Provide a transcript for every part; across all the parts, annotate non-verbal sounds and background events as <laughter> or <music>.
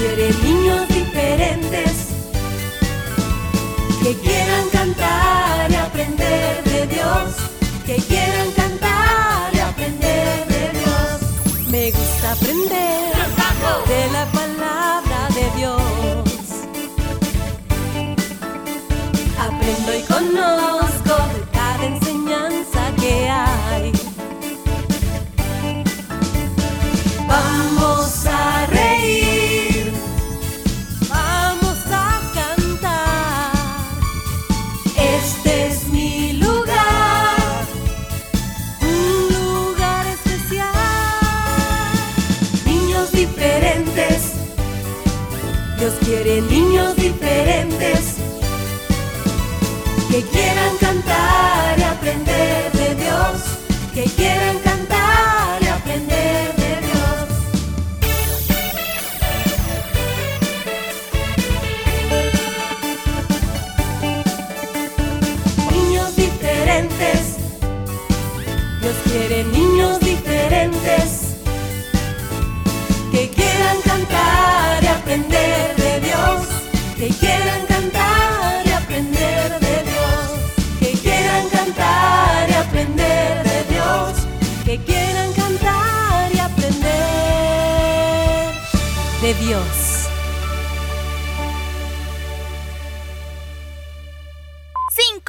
quiere niños diferentes que quieran cantar y aprender de Dios, que quieran cantar Dios quiere niños diferentes que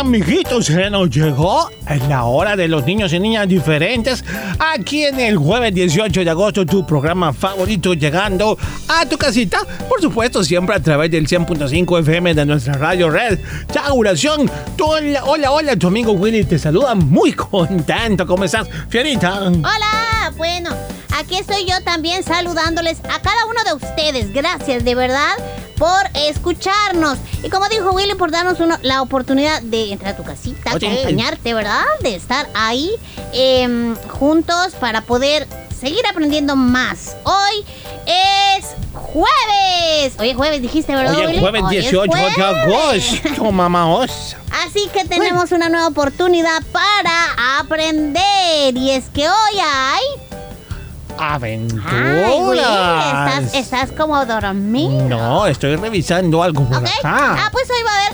Amiguitos, se nos llegó la hora de los niños y niñas diferentes. Aquí en el jueves 18 de agosto, tu programa favorito llegando a tu casita. Por supuesto, siempre a través del 100.5 FM de nuestra radio red. Tu- Hola, hola, hola, tu amigo Willy te saluda muy contento. ¿Cómo estás, Fierita? Hola, bueno, aquí estoy yo también saludándoles a cada uno de ustedes. Gracias de verdad por escucharnos. Y como dijo Willy, por darnos uno- la oportunidad de entrar a tu casita, Oye. acompañarte, ¿verdad? De estar ahí em, juntos para poder seguir aprendiendo más. Hoy es jueves. Hoy es jueves, dijiste, ¿verdad? Hoy es jueves Hoy es 18 de agosto, mamá osa. Así que tenemos una nueva oportunidad para aprender. Y es que hoy hay. Aventuras. Ay, Willy, estás, estás como dormido. No, estoy revisando algo por ¿Ok? acá. Ah, pues hoy va a haber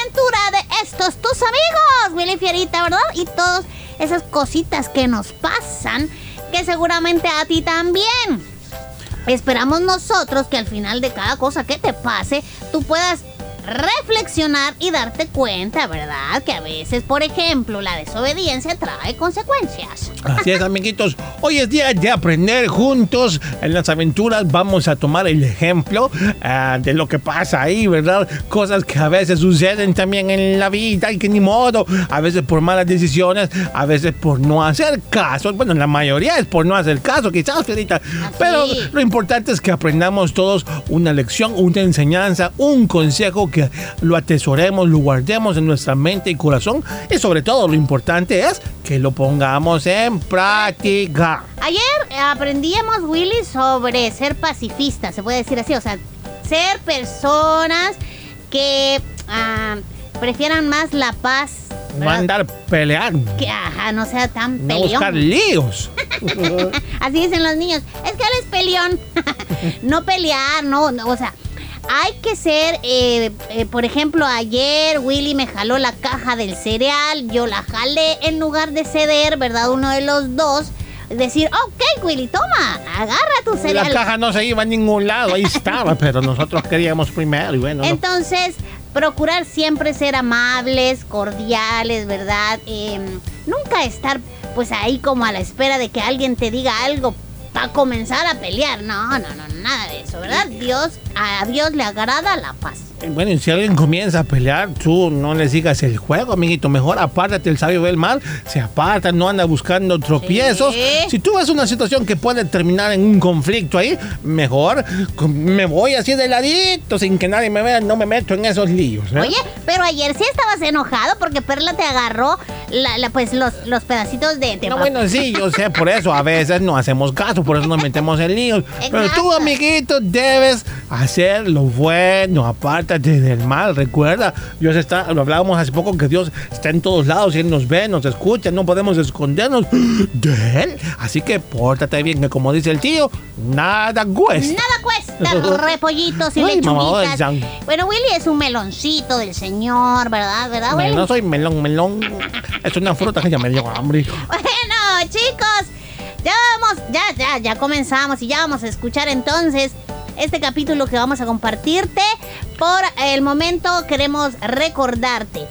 aventura de estos tus amigos, Willy Fierita, ¿verdad? Y todas esas cositas que nos pasan, que seguramente a ti también. Esperamos nosotros que al final de cada cosa que te pase, tú puedas reflexionar y darte cuenta, ¿verdad? Que a veces, por ejemplo, la desobediencia trae consecuencias. Así es, amiguitos. Hoy es día de aprender juntos. En las aventuras vamos a tomar el ejemplo ah, de lo que pasa ahí, ¿verdad? Cosas que a veces suceden también en la vida y que ni modo. A veces por malas decisiones, a veces por no hacer caso. Bueno, la mayoría es por no hacer caso, quizás, Fierita. Pero lo importante es que aprendamos todos una lección, una enseñanza, un consejo que lo atesoremos, lo guardemos en nuestra mente y corazón. Y sobre todo, lo importante es que lo pongamos en práctica. Ayer eh, aprendíamos, Willy, sobre ser pacifistas, se puede decir así, o sea, ser personas que ah, prefieran más la paz. No andar peleando. Que, ajá, no sea tan No peleón. buscar líos. <laughs> Así dicen los niños. Es que él es peleón. <laughs> no pelear, no, no, o sea, hay que ser, eh, eh, por ejemplo, ayer Willy me jaló la caja del cereal, yo la jalé en lugar de ceder, ¿verdad? Uno de los dos. Decir, ok, Willy, toma, agarra tu La cereal. caja no se iba a ningún lado, ahí estaba, <laughs> pero nosotros queríamos primero y bueno. no. Entonces, procurar siempre ser amables, cordiales, ¿verdad? Em, nunca estar pues ahí como a la espera de que alguien te diga algo para comenzar a pelear. No, no, no, nada de eso, ¿verdad? Dios, a Dios le agrada la paz. Bueno, y si alguien comienza a pelear, tú no le sigas el juego, amiguito. Mejor apártate, el sabio ve el mal, se aparta, no anda buscando tropiezos. Si tú ves una situación que puede terminar en un conflicto ahí, mejor me voy así de ladito, sin que nadie me vea, no me meto en esos líos. ¿eh? Oye, pero ayer sí estabas enojado porque Perla te agarró la- la- pues los, los pedacitos de, de No, bueno, sí, yo sé, por eso a veces no hacemos caso, por eso nos metemos en líos. Pero tú, Exacto. amiguito, debes hacer lo bueno, apártate del mal. Recuerda, Dios está, lo hablábamos hace poco, que Dios está en todos lados y Él nos ve, nos escucha, no podemos escondernos de Él. Así que pórtate bien, que como dice el tío, nada cuesta. Nada cuesta, repollitos y <laughs> Ay, lechuguitas. Bueno, Willy es un meloncito del señor, ¿verdad? ¿Verdad, No, Willy? no soy melón, melón. Es una fruta que ya me dio hambre. Bueno, chicos, ya vamos, ya, ya, ya comenzamos y ya vamos a escuchar entonces este capítulo que vamos a compartirte. Por el momento queremos recordarte.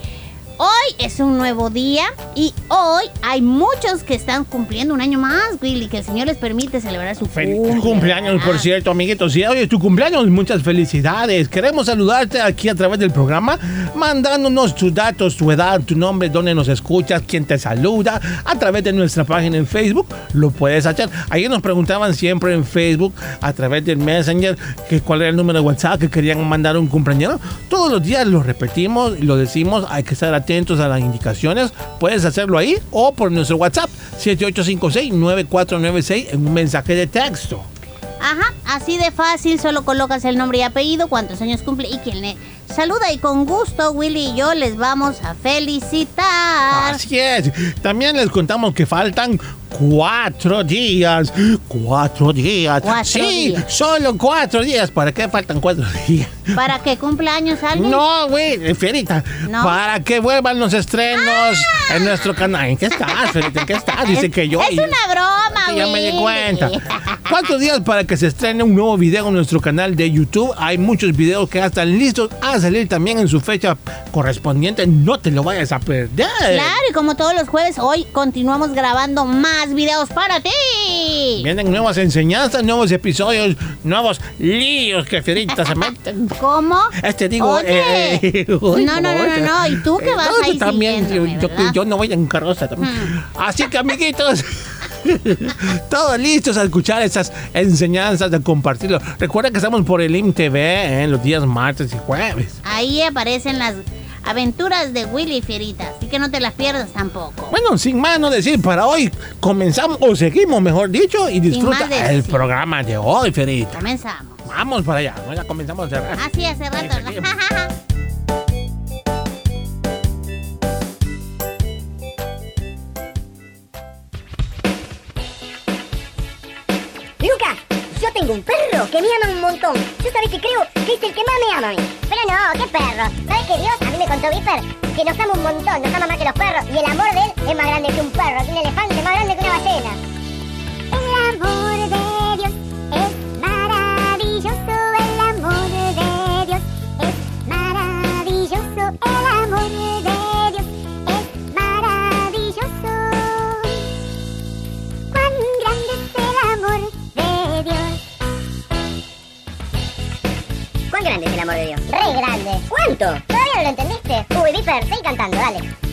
Hoy es un nuevo día y hoy hay muchos que están cumpliendo un año más, Willy, que el Señor les permite celebrar su Feliz cumple, cumpleaños, por cierto, amiguitos. Si hoy es tu cumpleaños, muchas felicidades. Queremos saludarte aquí a través del programa, mandándonos tus datos, tu edad, tu nombre, dónde nos escuchas, quién te saluda, a través de nuestra página en Facebook. Lo puedes hacer. Ayer nos preguntaban siempre en Facebook, a través del Messenger, que cuál era el número de WhatsApp que querían mandar un cumpleaños. Todos los días lo repetimos y lo decimos. Hay que estar atentos a las indicaciones. Puedes hacerlo ahí o por nuestro WhatsApp 7856-9496 en un mensaje de texto. Ajá, así de fácil, solo colocas el nombre y apellido, cuántos años cumple y quién le saluda. Y con gusto, Willy y yo les vamos a felicitar. Así es. También les contamos que faltan cuatro días. Cuatro días. Cuatro sí, días. solo cuatro días. ¿Para qué faltan cuatro <laughs> días? ¿Para que cumpla años alguien? No, güey, Ferita. No. Para que vuelvan los estrenos en nuestro canal. ¿En qué estás, Ferita? ¿En qué estás? Dice Es- que yo. Es una broma, Sí, ya me di cuenta. <laughs> ¿Cuántos días para que se estrene un nuevo video en nuestro canal de YouTube? Hay muchos videos que ya están listos a salir también en su fecha correspondiente. No te lo vayas a perder. Claro, y como todos los jueves, hoy continuamos grabando más videos para ti. Vienen nuevas enseñanzas, nuevos episodios, nuevos líos que <laughs> Ferita se meten. ¿Cómo? Este digo, Oye. eh, no, no, no, no, no. ¿Y tú qué vas No, yo ahí también, yo, yo- yo no voy en carroza también. Hmm. Así que, amiguitos, <laughs> todos listos a escuchar esas enseñanzas, a compartirlo. Recuerda que estamos por el IMTV en los días martes y jueves. Ahí aparecen las aventuras de Willy y Fierita, así que no te las pierdas tampoco. Bueno, sin más no decir, para hoy comenzamos, o seguimos, mejor dicho, y disfruta el programa de hoy, Ferita. Comenzamos. Vamos para allá, ya comenzamos a cerrar. Así hace rato. <laughs> un perro que me ama un montón. Yo sabes que creo que es el que más me ama a mí. Pero no, ¿qué perro? ¿Sabes que Dios? A mí me contó Viper que nos ama un montón, nos ama más que los perros. Y el amor de él es más grande que un perro, que un elefante, más grande que una ballena. El amor de Dios es maravilloso, el amor de Dios es maravilloso, el grande es el amor de Dios? Re grande. ¿Cuánto? ¿Todavía no lo entendiste? Uy, Viper, seguí cantando, dale.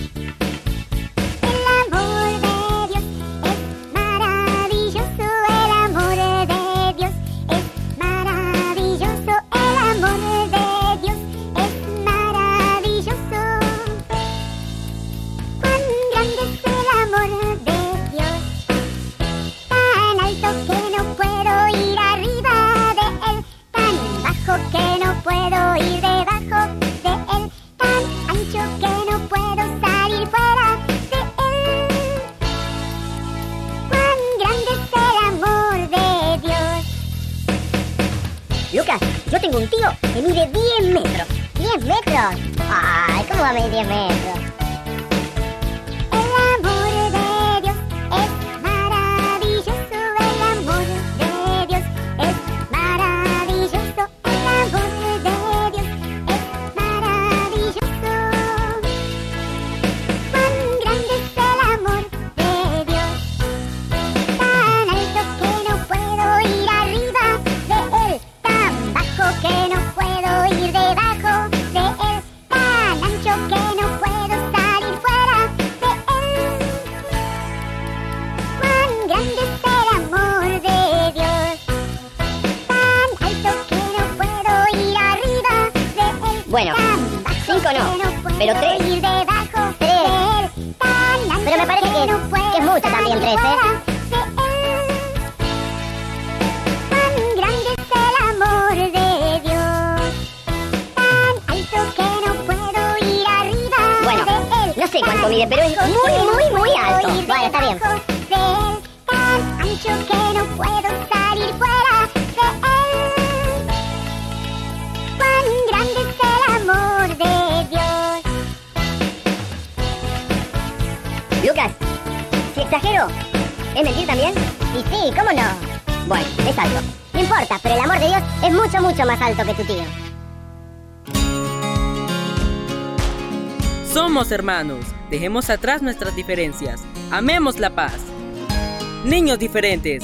Exagero, ¿es mentir también? Y sí, ¿cómo no? Bueno, es alto. No importa, pero el amor de Dios es mucho, mucho más alto que tu tío. Somos hermanos. Dejemos atrás nuestras diferencias. Amemos la paz. Niños diferentes.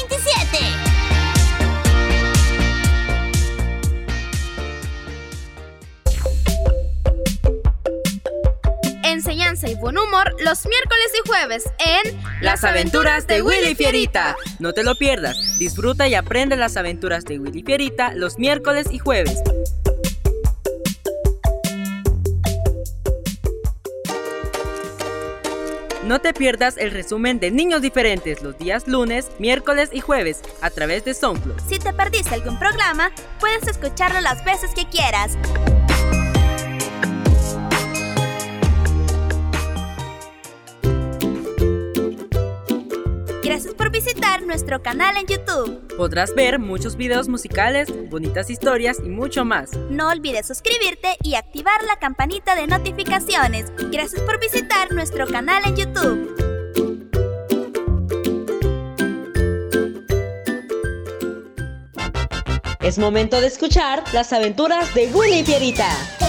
Y buen humor los miércoles y jueves en Las aventuras de Willy Fierita. No te lo pierdas. Disfruta y aprende las aventuras de Willy Fierita los miércoles y jueves. No te pierdas el resumen de Niños Diferentes los días lunes, miércoles y jueves a través de SoundCloud. Si te perdiste algún programa, puedes escucharlo las veces que quieras. Gracias por visitar nuestro canal en YouTube. Podrás ver muchos videos musicales, bonitas historias y mucho más. No olvides suscribirte y activar la campanita de notificaciones. Gracias por visitar nuestro canal en YouTube. Es momento de escuchar las aventuras de Willy y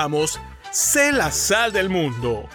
presentamos Sé la sal del mundo.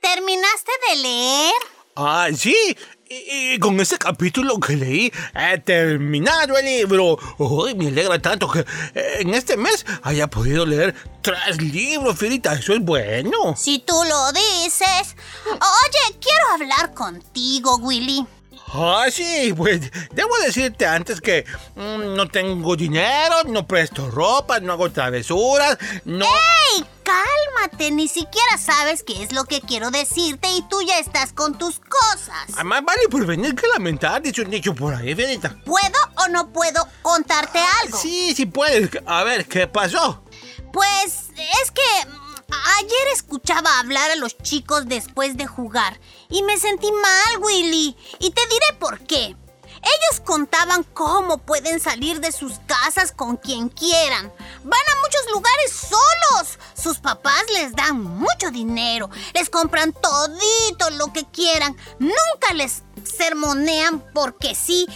¿Terminaste de leer? Ah, sí. Y, y con ese capítulo que leí, he terminado el libro. Uy, me alegra tanto que eh, en este mes haya podido leer tres libros, Fierita. Eso es bueno. Si tú lo dices. Oye, quiero hablar contigo, Willy. Ah, sí, pues debo decirte antes que mm, no tengo dinero, no presto ropa, no hago travesuras, no... ¡Ey! Cálmate, ni siquiera sabes qué es lo que quiero decirte y tú ya estás con tus cosas. Ah, Más vale prevenir que lamentar, dice un dicho por ahí, Fierita. ¿Puedo o no puedo contarte algo? Sí, sí puedes. A ver, ¿qué pasó? Pues es que ayer escuchaba hablar a los chicos después de jugar y me sentí mal, Willy. Y te diré por qué. Ellos contaban cómo pueden salir de sus casas con quien quieran. Van a muchos lugares solos. Sus papás les dan mucho dinero. Les compran todito lo que quieran. Nunca les sermonean porque sí,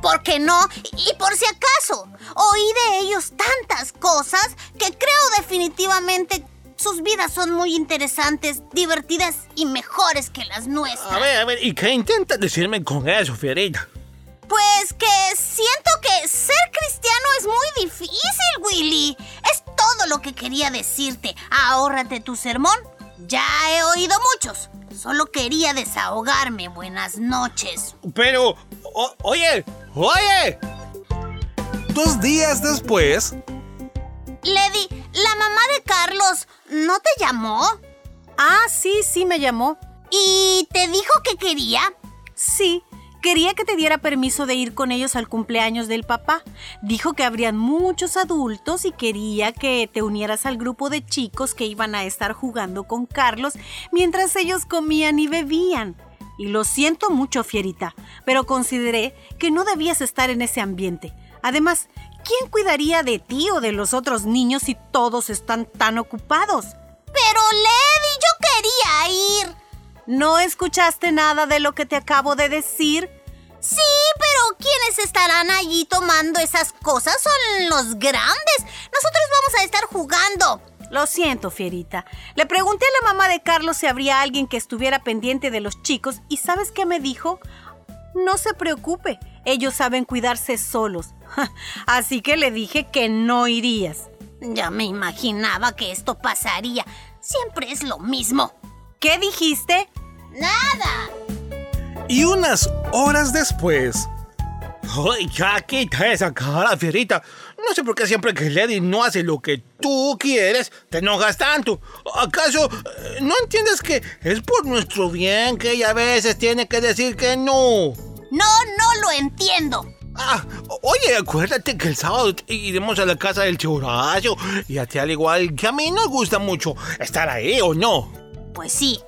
porque no y por si acaso. Oí de ellos tantas cosas que creo definitivamente sus vidas son muy interesantes, divertidas y mejores que las nuestras. A ver, a ver, ¿y qué intentas decirme con eso, Fierita? Pues que siento que ser cristiano es muy difícil, Willy. Es todo lo que quería decirte. Ahórrate tu sermón. Ya he oído muchos. Solo quería desahogarme. Buenas noches. Pero, o- oye, oye. Dos días después, Lady, la mamá de Carlos, ¿no te llamó? Ah, sí, sí me llamó. ¿Y te dijo que quería? Sí, Quería que te diera permiso de ir con ellos al cumpleaños del papá. Dijo que habrían muchos adultos y quería que te unieras al grupo de chicos que iban a estar jugando con Carlos mientras ellos comían y bebían. Y lo siento mucho, Fierita, pero consideré que no debías estar en ese ambiente. Además, ¿quién cuidaría de ti o de los otros niños si todos están tan ocupados? Pero Lady, yo quería ir. ¿No escuchaste nada de lo que te acabo de decir? Sí, pero ¿quiénes estarán allí tomando esas cosas? Son los grandes. Nosotros vamos a estar jugando. Lo siento, Fierita. Le pregunté a la mamá de Carlos si habría alguien que estuviera pendiente de los chicos y ¿sabes qué me dijo? No se preocupe, ellos saben cuidarse solos. <laughs> Así que le dije que no irías. Ya me imaginaba que esto pasaría. Siempre es lo mismo. ¿Qué dijiste? Nada. Y unas horas después... ¡Ay, ya quita esa cara, fierita! No sé por qué siempre que Lady no hace lo que tú quieres, te enojas tanto. ¿Acaso eh, no entiendes que es por nuestro bien que ella a veces tiene que decir que no? No, no lo entiendo. Ah, oye, acuérdate que el sábado iremos a la casa del tío Horacio y a ti al igual que a mí nos gusta mucho estar ahí, ¿o no? Pues sí.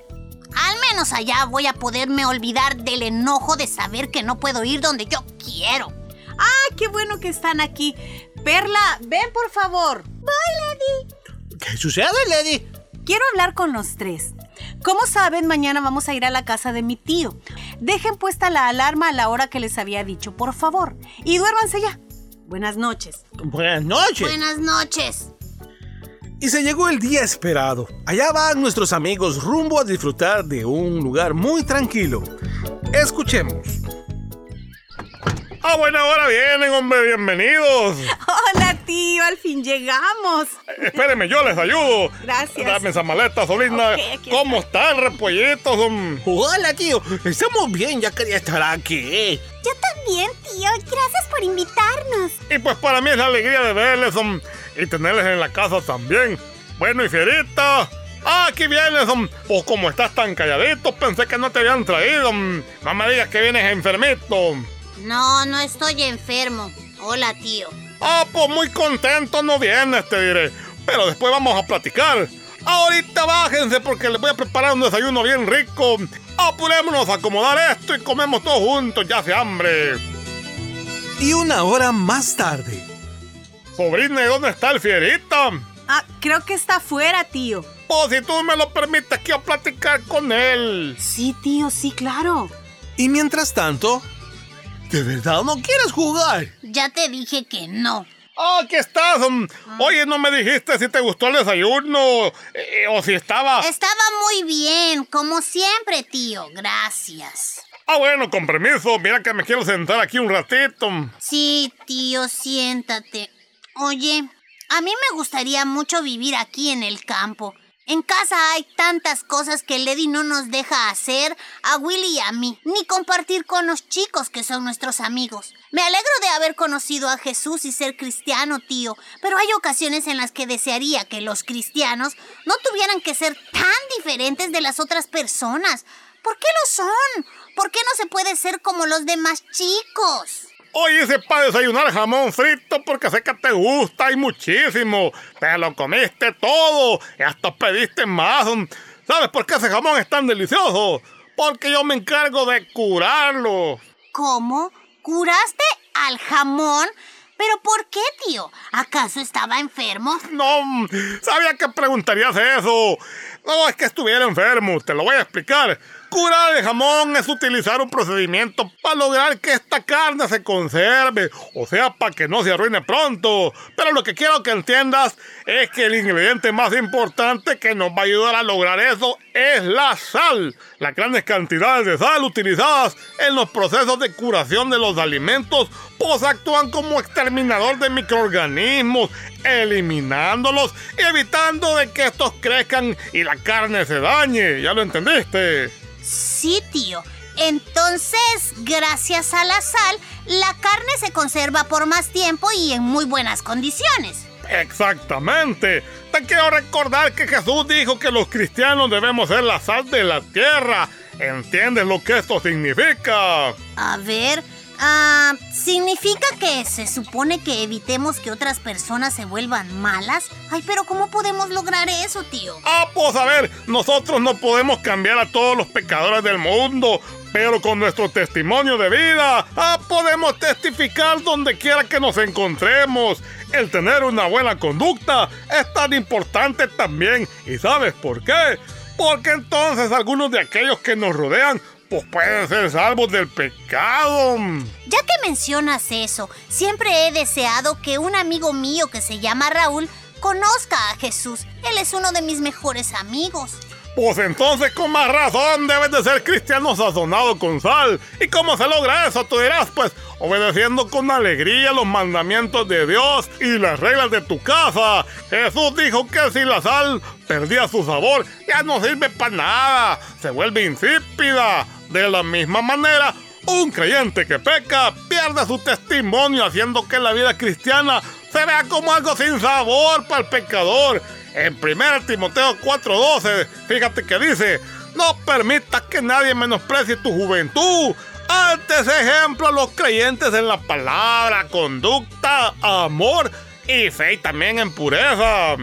Al menos allá voy a poderme olvidar del enojo de saber que no puedo ir donde yo quiero. ¡Ah, qué bueno que están aquí! Perla, ven por favor. Voy, Lady. ¿Qué sucede, Lady? Quiero hablar con los tres. Como saben, mañana vamos a ir a la casa de mi tío. Dejen puesta la alarma a la hora que les había dicho, por favor. Y duérmanse ya. Buenas noches. Buenas noches. Buenas noches. Y se llegó el día esperado. Allá van nuestros amigos rumbo a disfrutar de un lugar muy tranquilo. Escuchemos. A buena hora vienen, hombre, bienvenidos. Hola, tío, al fin llegamos. Espérenme, yo les ayudo. Gracias. Dame esa maleta, aquí ¿Cómo están, repollitos? hom? Hola, tío. Estamos bien, ya quería estar aquí. Yo también, tío. Gracias por invitarnos. Y pues para mí es la alegría de verles hom, y tenerles en la casa también. Bueno, y Fierita. Ah, aquí vienes. Pues como estás tan calladito, pensé que no te habían traído. No me digas que vienes enfermito. No, no estoy enfermo. Hola, tío. Ah, pues muy contento no vienes, te diré. Pero después vamos a platicar. Ahorita bájense porque les voy a preparar un desayuno bien rico. Apurémonos a acomodar esto y comemos todos juntos, ya hace hambre. Y una hora más tarde. Sobrina, ¿y dónde está el fierita? Ah, creo que está afuera, tío. Pues si tú me lo permites, quiero platicar con él. Sí, tío, sí, claro. Y mientras tanto, ¿De verdad no quieres jugar? Ya te dije que no. Ah, aquí estás. hom. Oye, no me dijiste si te gustó el desayuno eh, o si estaba... Estaba muy bien, como siempre, tío. Gracias. Ah, bueno, con permiso. Mira que me quiero sentar aquí un ratito. Sí, tío, siéntate. Oye, a mí me gustaría mucho vivir aquí en el campo. En casa hay tantas cosas que Lady no nos deja hacer a Willy y a mí, ni compartir con los chicos que son nuestros amigos. Me alegro de haber conocido a Jesús y ser cristiano, tío, pero hay ocasiones en las que desearía que los cristianos no tuvieran que ser tan diferentes de las otras personas. ¿Por qué lo son? ¿Por qué no se puede ser como los demás chicos? Hoy hice para desayunar jamón frito porque sé que te gusta y muchísimo. Te lo comiste todo y hasta pediste más. ¿Sabes por qué ese jamón es tan delicioso? Porque yo me encargo de curarlo. ¿Cómo? ¿Curaste al jamón? ¿Pero por qué, tío? ¿Acaso estaba enfermo? No, sabía que preguntarías eso. No es que estuviera enfermo, te lo voy a explicar. Curar el jamón es utilizar un procedimiento para lograr que esta carne se conserve, o sea, para que no se arruine pronto. Pero lo que quiero que entiendas es que el ingrediente más importante que nos va a ayudar a lograr eso es la sal. Las grandes cantidades de sal utilizadas en los procesos de curación de los alimentos pues actúan como exterminador de microorganismos, eliminándolos y evitando de que estos crezcan y la carne se dañe. ¿Ya lo entendiste? Sí, tío. Entonces, gracias a la sal, la carne se conserva por más tiempo y en muy buenas condiciones. Exactamente. Te quiero recordar que Jesús dijo que los cristianos debemos ser la sal de la tierra. ¿Entiendes lo que esto significa? A ver, ah, ¿significa que se supone que evitemos que otras personas se vuelvan malas? Ay, pero ¿cómo podemos lograr eso, tío? Ah, pues a ver, nosotros no podemos cambiar a todos los pecadores del mundo, pero con nuestro testimonio de vida, ah, podemos testificar donde quiera que nos encontremos. El tener una buena conducta es tan importante también. ¿Y sabes por qué? Porque entonces algunos de aquellos que nos rodean pues pueden ser salvos del pecado. Ya que mencionas eso, siempre he deseado que un amigo mío que se llama Raúl conozca a Jesús. Él es uno de mis mejores amigos. Pues entonces con más razón debes de ser cristiano sazonado con sal. ¿Y cómo se logra eso? Tú dirás, pues obedeciendo con alegría los mandamientos de Dios y las reglas de tu casa. Jesús dijo que si la sal perdía su sabor, ya no sirve para nada, se vuelve insípida. De la misma manera, un creyente que peca pierde su testimonio haciendo que la vida cristiana se vea como algo sin sabor para el pecador. En 1 Timoteo 4:12, fíjate que dice, no permitas que nadie menosprecie tu juventud. Antes ejemplo a los creyentes en la palabra, conducta, amor y fe y también en pureza.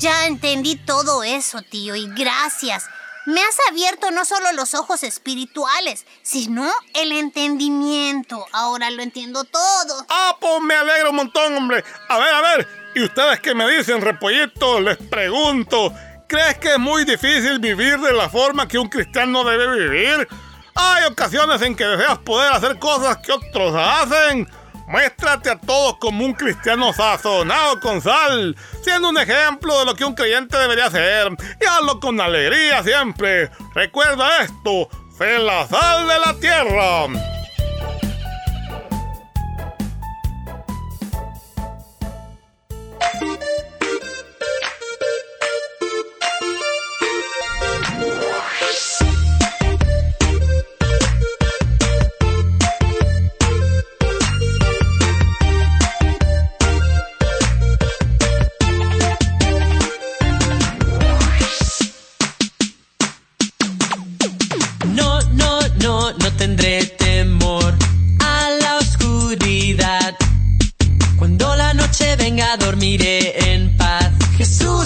Ya entendí todo eso, tío, y gracias. Me has abierto no solo los ojos espirituales, sino el entendimiento. Ahora lo entiendo todo. Ah, pues me alegro un montón, hombre. A ver, a ver. ¿Y ustedes qué me dicen, repollitos? Les pregunto. ¿Crees que es muy difícil vivir de la forma que un cristiano debe vivir? Hay ocasiones en que deseas poder hacer cosas que otros hacen. Muéstrate a todos como un cristiano sazonado con sal, siendo un ejemplo de lo que un creyente debería hacer. Y hazlo con alegría siempre. Recuerda esto, sé la sal de la tierra.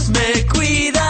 Me cuidará.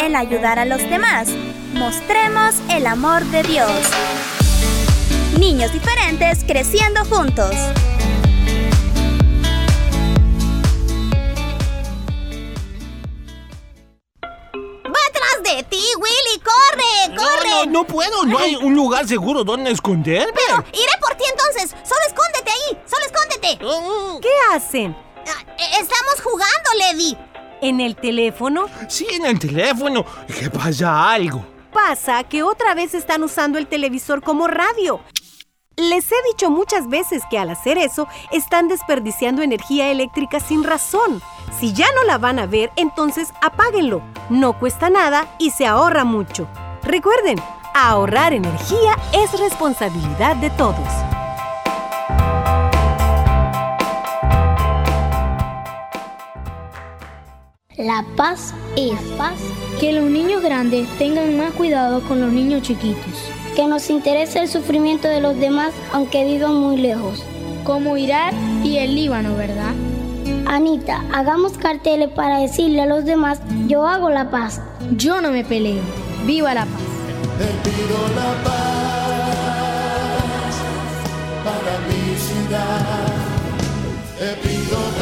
el ayudar a los demás. Mostremos el amor de Dios. Niños diferentes creciendo juntos. de ti, Willy! ¡Corre! ¡Corre! No, no, puedo, no hay un lugar seguro donde esconderme. Pero iré por ti entonces. Solo escóndete ahí. Solo escóndete. Oh. ¿Qué hacen? Ah, e-, estamos jugando, Lady. ¿En el teléfono? Sí, en el teléfono. ¿Qué pasa algo? Pasa que otra vez están usando el televisor como radio. Les he dicho muchas veces que al hacer eso están desperdiciando energía eléctrica sin razón. Si ya no la van a ver, entonces apáguenlo. No cuesta nada y se ahorra mucho. Recuerden, ahorrar energía es responsabilidad de todos. La paz es paz. Que los niños grandes tengan más cuidado con los niños chiquitos. Que nos interese el sufrimiento de los demás aunque vivan muy lejos. Como Irak y el Líbano, ¿verdad? Anita, hagamos carteles para decirle a los demás, yo hago la paz. Yo no me peleo. Viva la paz. Te pido la paz para. Te pido perdón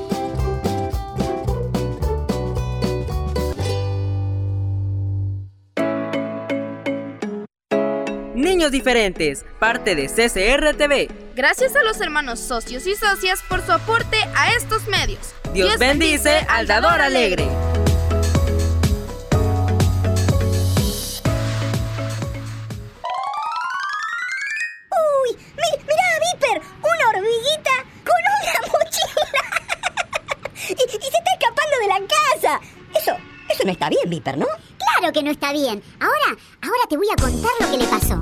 Niños Diferentes, parte de CCR TV. Gracias a los hermanos socios y socias por su aporte a estos medios. Dios, bendice al dador alegre. ¡Uy! mi- ¡Mira, Viper! ¡Una hormiguita con una mochila! <laughs> y, y se está escapando de la casa. Eso, eso no está bien, Viper, ¿no? Claro que no está bien. Ahora, ahora te voy a contar lo que le pasó.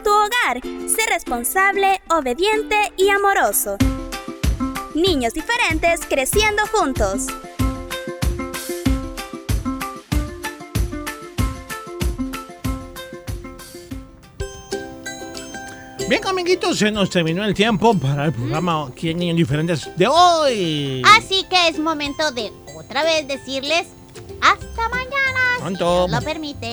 En tu hogar. Sé responsable, obediente y amoroso. Niños diferentes creciendo juntos. Bien, amiguitos, se nos terminó el tiempo para el programa aquí en Niños Diferentes de hoy. Así que es momento de otra vez decirles hasta mañana. si Pronto. Dios lo permite.